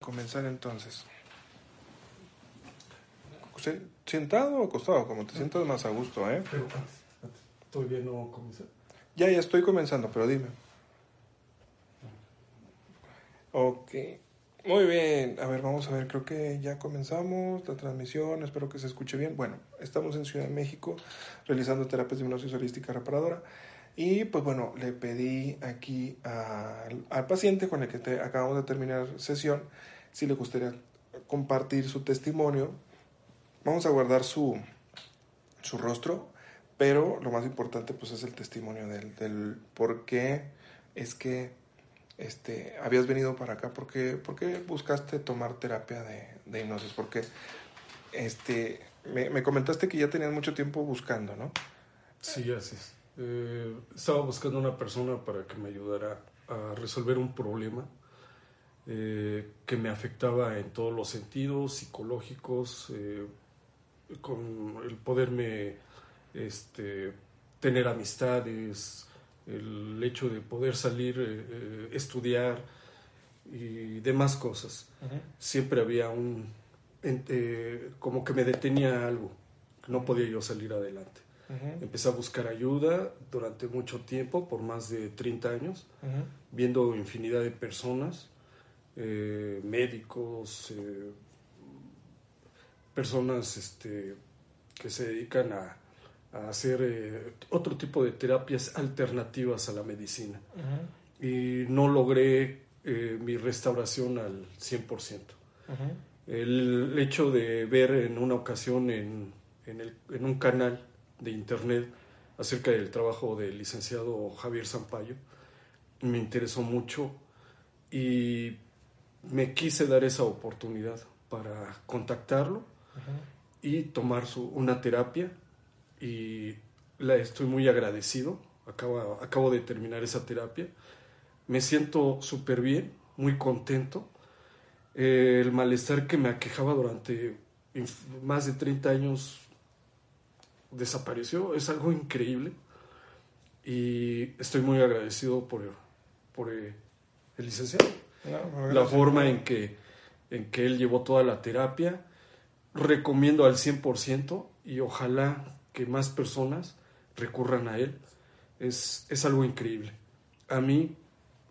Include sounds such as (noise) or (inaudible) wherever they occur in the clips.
Comenzar entonces. ¿Sentado o acostado? Como te sientas más a gusto, ¿eh? Pero ¿todavía no comienza? Ya, ya estoy comenzando, pero dime. Ok. Muy bien. A ver, vamos a ver. Creo que ya comenzamos la transmisión. Espero que se escuche bien. Bueno, estamos en Ciudad de México realizando terapias de hipnosis holística reparadora. Y pues bueno, le pedí aquí al, al paciente con el que te, acabamos de terminar sesión si le gustaría compartir su testimonio. Vamos a guardar su, su rostro, pero lo más importante pues es el testimonio del, del por qué es que este, habías venido para acá, por qué, por qué buscaste tomar terapia de, de hipnosis, porque este, me, me, comentaste que ya tenías mucho tiempo buscando, ¿no? Sí, así es. Eh, estaba buscando una persona para que me ayudara a resolver un problema eh, que me afectaba en todos los sentidos psicológicos, eh, con el poderme este, tener amistades, el hecho de poder salir, eh, estudiar y demás cosas. Uh -huh. Siempre había un, como que me detenía algo, no podía yo salir adelante. Uh -huh. Empecé a buscar ayuda durante mucho tiempo, por más de 30 años, uh -huh. viendo infinidad de personas, eh, médicos, eh, personas este, que se dedican a, a hacer eh, otro tipo de terapias alternativas a la medicina. Y no logré mi restauración al 100%. El hecho de ver en una ocasión en, en, el, en un canal de internet acerca del trabajo del licenciado Javier Zampayo. Me interesó mucho y me quise dar esa oportunidad para contactarlo y tomar su, una terapia y la estoy muy agradecido. Acabo, acabo de terminar esa terapia. Me siento súper bien, muy contento. Eh, el malestar que me aquejaba durante más de 30 años desapareció, es algo increíble y estoy muy agradecido por, por eh, el licenciado. No, la forma en que, en que él llevó toda la terapia, recomiendo al 100% y ojalá que más personas recurran a él. Es, es algo increíble. A mí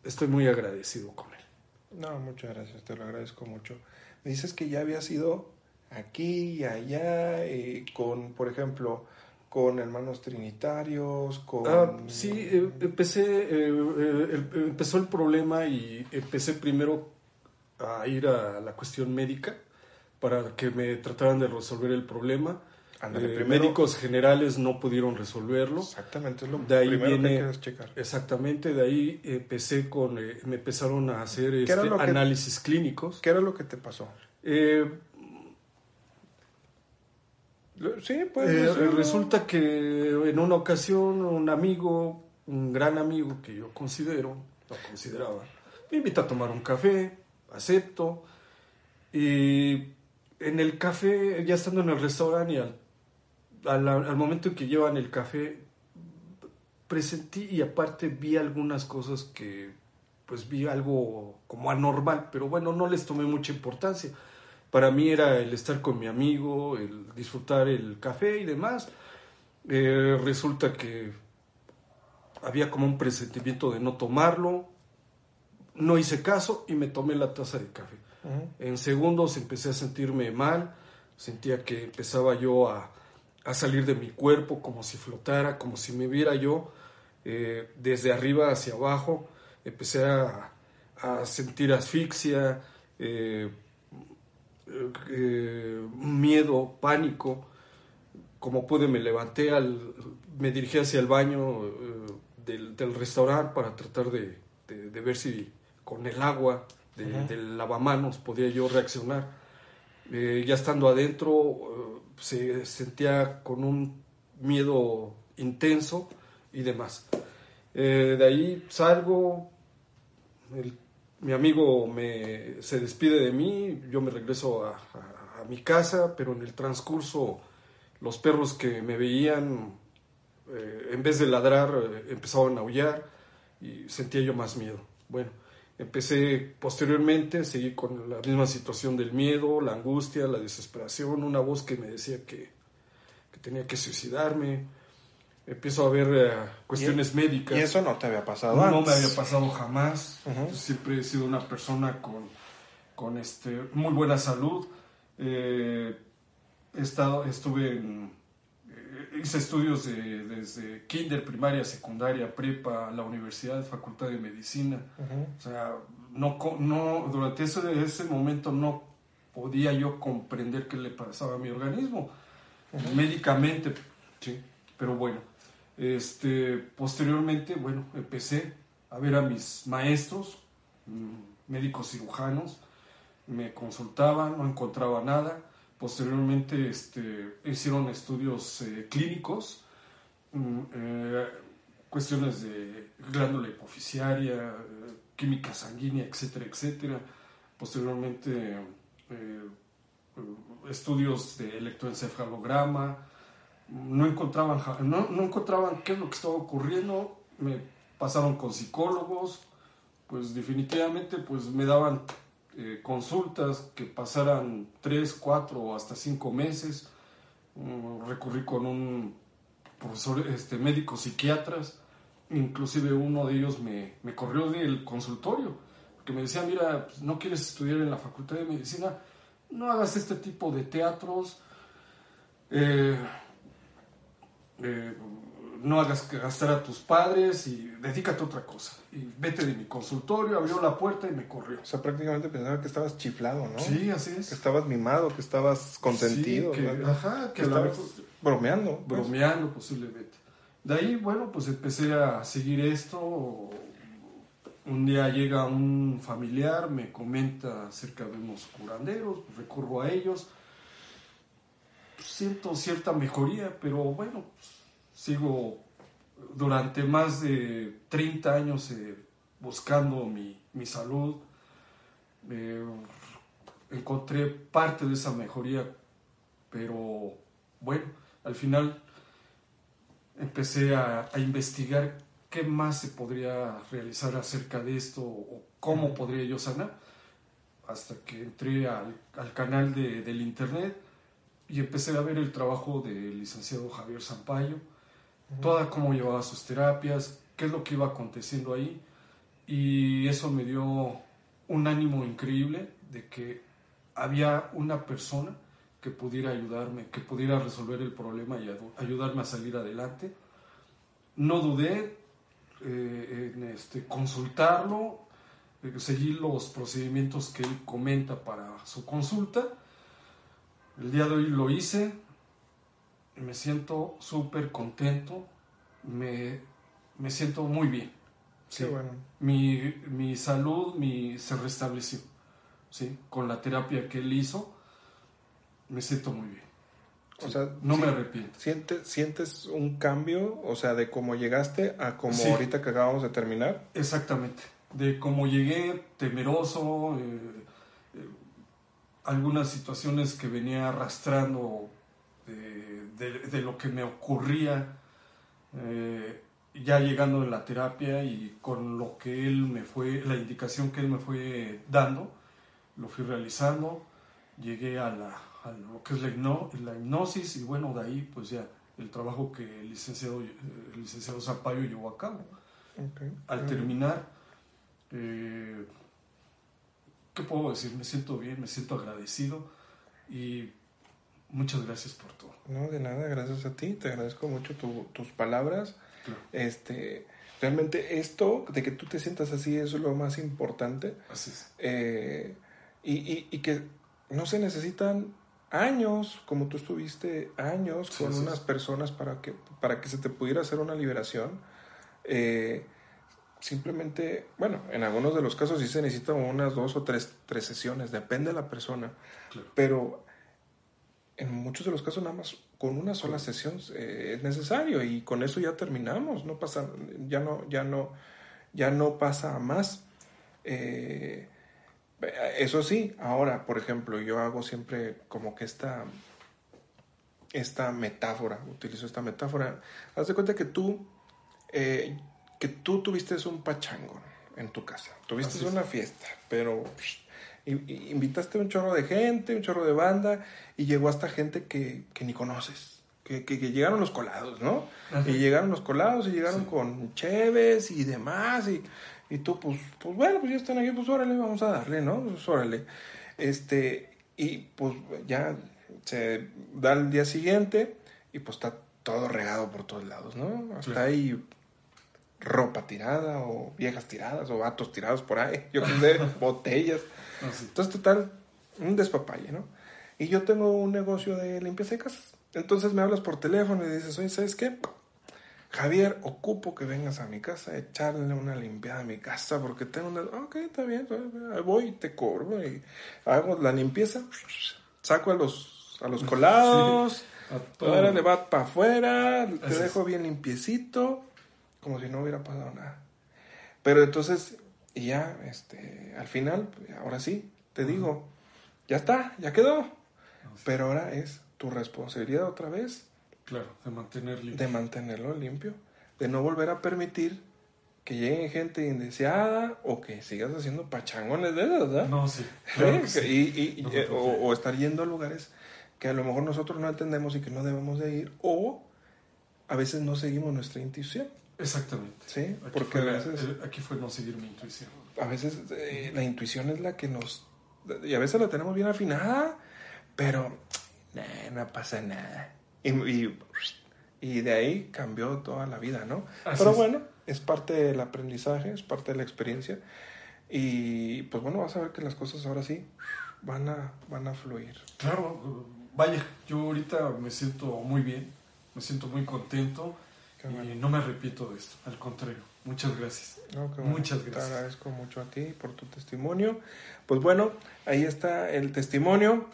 estoy muy agradecido con él. No, muchas gracias, te lo agradezco mucho. Me dices que ya habías ido aquí y allá, y con, por ejemplo, con hermanos trinitarios, con... Ah, sí, eh, empecé, eh, eh, empezó el problema y empecé primero a ir a la cuestión médica para que me trataran de resolver el problema. Andale, primero, médicos generales no pudieron resolverlo. Exactamente, es lo de ahí primero viene, que checar. Exactamente, de ahí empecé con, me empezaron a hacer este, análisis clínicos. ¿Qué era lo que te pasó? Eh, Sí, pues. Eh, resulta que en una ocasión un amigo, un gran amigo que yo considero, lo consideraba, me invita a tomar un café, acepto, y en el café, ya estando en el restaurante y al, al, al momento en que llevan el café, presentí y aparte vi algunas cosas que pues vi algo como anormal, pero bueno, no les tomé mucha importancia para mí era el estar con mi amigo, el disfrutar el café y demás. Eh, resulta que había como un presentimiento de no tomarlo, no hice caso y me tomé la taza de café. Uh -huh. En segundos empecé a sentirme mal, sentía que empezaba yo a, a, salir de mi cuerpo como si flotara, como si me viera yo eh, desde arriba hacia abajo, empecé a, a sentir asfixia, eh, eh, miedo, pánico. Como pude, me levanté, al, me dirigí hacia el baño eh, del, del, restaurante para tratar de, de, de, ver si con el agua de, uh -huh. del lavamanos podía yo reaccionar. Eh, ya estando adentro, se sentía con un miedo intenso y demás. Eh, de ahí salgo, el mi amigo me, se despide de mí, yo me regreso a, mi casa, pero en el transcurso los perros que me veían, eh, en vez de ladrar, eh, empezaban a aullar y sentía yo más miedo. Bueno, Empecé posteriormente, seguí con la misma situación del miedo, la angustia, la desesperación, una voz que me decía que, que tenía que suicidarme. Empiezo a ver eh, cuestiones médicas. Y eso no te había pasado no, antes. No me había pasado jamás. Siempre he sido una persona con, con este, muy buena salud. Eh, he estado, estuve en, eh, hice estudios de- desde kinder, primaria, secundaria, prepa, la universidad, facultad de medicina. O sea, no, no, durante ese, ese momento no podía yo comprender qué le pasaba a mi organismo. Médicamente, sí, pero bueno. Este, posteriormente, bueno, empecé a ver a mis maestros, mm, médicos cirujanos, me consultaban, no encontraba nada. Posteriormente este, hicieron estudios eh, clínicos, mm, eh, cuestiones de glándula hipoficiaria, eh, química sanguínea, etcétera, etcétera. Posteriormente, estudios de electroencefalograma. No encontraban, no, no encontraban qué es lo que estaba ocurriendo. Me pasaron con psicólogos. Pues definitivamente pues me daban eh, consultas que pasaran 3, 4 o hasta 5 meses. Mm, recurrí con un profesor, este, médicos psiquiatras, inclusive uno de ellos me, me corrió del consultorio, porque me decía, mira, pues, no quieres estudiar en la Facultad de Medicina, no hagas este tipo de teatros, eh, eh, no hagas gastar a tus padres y dedícate a otra cosa. Y vete de mi consultorio, abrió la puerta y me corrió. O sea, prácticamente pensaba que estabas chiflado, ¿no? Sí, así es. Que estabas mimado, que estabas consentido. Sí, que- ¿no? ajá, que que a lo estabas bromeando. pues. bromeando posiblemente. De ahí, bueno, pues empecé a seguir esto. Un día llega un familiar, me comenta acerca de unos curanderos, pues recurro a ellos. Siento cierta mejoría, pero bueno, sigo durante más de 30 años eh, buscando mi, mi salud. Eh, encontré parte de esa mejoría, pero bueno, al final empecé a, a investigar qué más se podría realizar acerca de esto o cómo podría yo sanar. Hasta que entré al, al canal de- del internet y empecé a ver el trabajo del licenciado Javier Sampaio, toda cómo llevaba sus terapias, qué es lo que iba aconteciendo ahí. Y eso me dio un ánimo increíble de que había una persona que pudiera ayudarme, que pudiera resolver el problema y ayudarme a salir adelante. No dudé eh, en este, consultarlo, eh, seguí los procedimientos que él comenta para su consulta. El día de hoy lo hice, me siento súper contento, me, me siento muy bien. Qué bueno. Mi, mi salud mi, se restableció, ¿sí? Con la terapia que él hizo, me siento muy bien. O Sí, sea, no sí. me arrepiento. ¿Sientes, ¿Sientes un cambio, o sea, de cómo llegaste a cómo Sí. ahorita que acabamos de terminar? Exactamente. De cómo llegué temeroso, eh, eh, algunas situaciones que venía arrastrando de, de- de lo que me ocurría, eh, ya llegando en la terapia y con lo que él me fue, la indicación que él me fue dando, lo fui realizando, llegué a, la, a lo que es la, hipno- la hipnosis y bueno, de ahí pues ya el trabajo que el licenciado, el licenciado Zapayo llevó a cabo Ok. al terminar, eh, ¿qué puedo decir? Me siento bien, me siento agradecido y muchas gracias por todo. No, de nada, gracias a ti. Te agradezco mucho tu- tus palabras. Claro. Este, realmente esto, de que tú te sientas así, es lo más importante. Así es. Eh, y, y- y que no se necesitan años, como tú estuviste años Sí, con unas personas para que, para que se te pudiera hacer una liberación. Eh, simplemente, bueno, en algunos de los casos sí se necesitan unas dos o tres, tres sesiones, depende de la persona, Claro. pero en muchos de los casos nada más con una sola sesión eh, es necesario y con eso ya terminamos, no pasa, ya no, ya no, ya no pasa a más. Eh, eso sí, ahora, por ejemplo, yo hago siempre como que esta, esta metáfora, utilizo esta metáfora. Haz de cuenta que tú, eh, que tú tuviste un pachango, en tu casa. Tuviste una fiesta, pero invitaste un chorro de gente, un chorro de banda, y llegó hasta gente que, ni conoces. Que, que, llegaron los colados, ¿no? Y llegaron los colados y llegaron con cheves y demás. Y, y tú, pues, pues bueno, pues ya están aquí, pues órale, vamos a darle, ¿no? Pues órale. Este, y pues ya se da el día siguiente y pues está todo regado por todos lados, ¿no? Hasta ahí ropa tirada o viejas tiradas o vatos tirados por ahí, yo qué sé, (laughs) botellas. Ah, Entonces, total, un despapalle, ¿no? Y yo tengo un negocio de limpieza de casas. Entonces me hablas por teléfono y dices, oye, ¿sabes qué? Javier, ocupo que vengas a mi casa a echarle una limpiada a mi casa porque tengo una... Ok, está bien, voy y te cobro y hago la limpieza, saco a los, a los (laughs) colados, ahora le va para afuera, te dejo bien limpiecito, como si no hubiera pasado nada. Pero entonces, y ya, este, al final, ahora sí, te digo, ya está, ya quedó. Pero ahora es tu responsabilidad otra vez Claro, de mantener De mantenerlo limpio. De no volver a permitir que lleguen gente indeseada o que sigas haciendo pachangones de esas, ¿verdad? No, sí. (laughs) Y, eh, o, estar yendo a lugares que a lo mejor nosotros no entendemos y que no debemos de ir, o a veces no seguimos nuestra intuición. Exactamente. Sí, porque a veces... Eh, aquí fue no seguir mi intuición. A veces eh, la intuición es la que nos... Y a veces la tenemos bien afinada, pero no pasa nada. Y, y, de ahí cambió toda la vida, ¿no? Pero bueno, es parte del aprendizaje, es parte de la experiencia. Y pues bueno, vas a ver que las cosas ahora sí van a, van a fluir. Claro, vaya, yo ahorita me siento muy bien, me siento muy contento y no me arrepiento de esto, al contrario. Muchas gracias. Muchas gracias. Te agradezco mucho a ti por tu testimonio. Pues bueno, ahí está el testimonio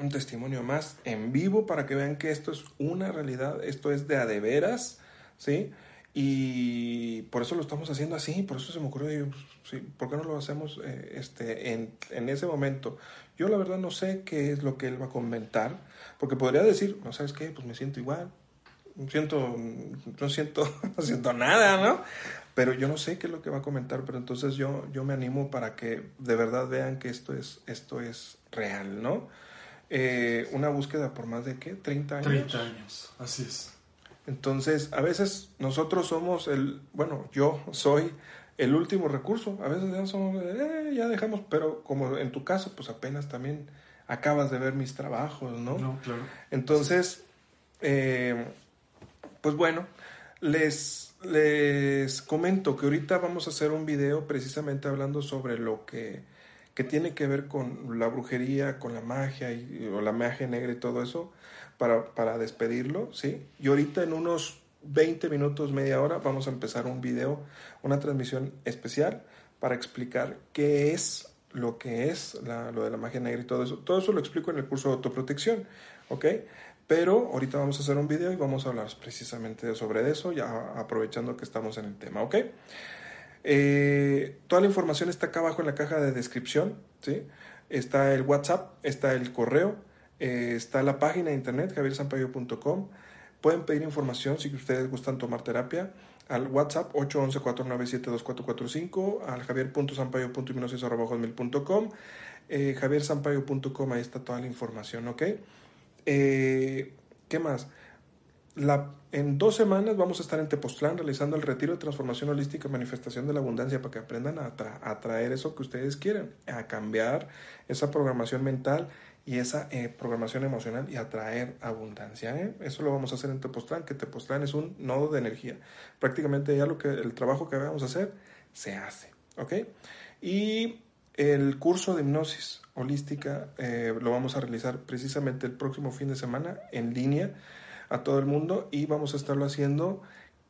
un testimonio más en vivo para que vean que esto es una realidad, esto es de a de veras, ¿sí? Y por eso lo estamos haciendo así, por eso se me ocurrió, pues, sí, ¿por qué no lo hacemos eh, este, en, en, ese momento? Yo la verdad no sé qué es lo que él va a comentar, porque podría decir, no sabes qué, pues me siento igual, siento, no siento, (laughs) no siento nada, ¿no? Pero yo no sé qué es lo que va a comentar, pero entonces yo, yo me animo para que de verdad vean que esto es, esto es real, ¿no? Eh, una búsqueda por más de qué, 30 años. 30 años, así es. Entonces, a veces nosotros somos el, bueno, yo soy el último recurso, a veces ya somos, eh, ya dejamos, pero como en tu caso, pues apenas también acabas de ver mis trabajos, ¿no? No, claro. Entonces, eh, pues bueno, les, les comento que ahorita vamos a hacer un video precisamente hablando sobre lo que que tiene que ver con la brujería, con la magia y, o la magia negra y todo eso, para, para despedirlo, ¿sí? Y ahorita en unos 20 minutos, media hora, vamos a empezar un video, una transmisión especial para explicar qué es lo que es lo de la magia negra y todo eso. Todo eso lo explico en el curso de autoprotección, ¿ok? Pero ahorita vamos a hacer un video y vamos a hablar precisamente sobre eso, ya aprovechando que estamos en el tema, ¿ok? Eh, toda la información está acá abajo en la caja de descripción, ¿sí? Está el WhatsApp, está el correo, eh, está la página de internet, javiersampaio.com. Pueden pedir información si ustedes gustan tomar terapia al WhatsApp 811-497-2445, al javier.sampaio.hipnosis.com, eh, javiersampaio.com, ahí está toda la información, ¿ok? Eh, ¿Qué más? La, en dos semanas vamos a estar en Tepoztlán realizando el retiro de transformación holística y manifestación de la abundancia para que aprendan a, atraer eso que ustedes quieren, a cambiar esa programación mental y esa eh, programación emocional y atraer abundancia. ¿eh? Eso lo vamos a hacer en Tepoztlán, que Tepoztlán es un nodo de energía. Prácticamente ya lo que el trabajo que vamos a hacer se hace. ¿ok? Y el curso de hipnosis holística eh, lo vamos a realizar precisamente el próximo fin de semana en línea a todo el mundo y vamos a estarlo haciendo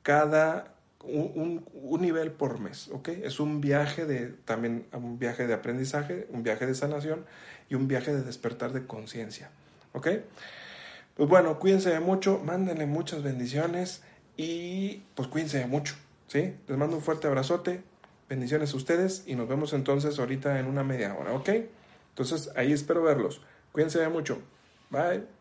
cada un, nivel por mes, ¿ok? Es un viaje de, también un viaje de aprendizaje, un viaje de sanación y un viaje de despertar de conciencia, ¿ok? Pues bueno, cuídense mucho, mándenle muchas bendiciones y pues cuídense mucho, ¿sí? Les mando un fuerte abrazote, bendiciones a ustedes y nos vemos entonces ahorita en una media hora, ¿ok? Entonces ahí espero verlos. Cuídense mucho. Bye.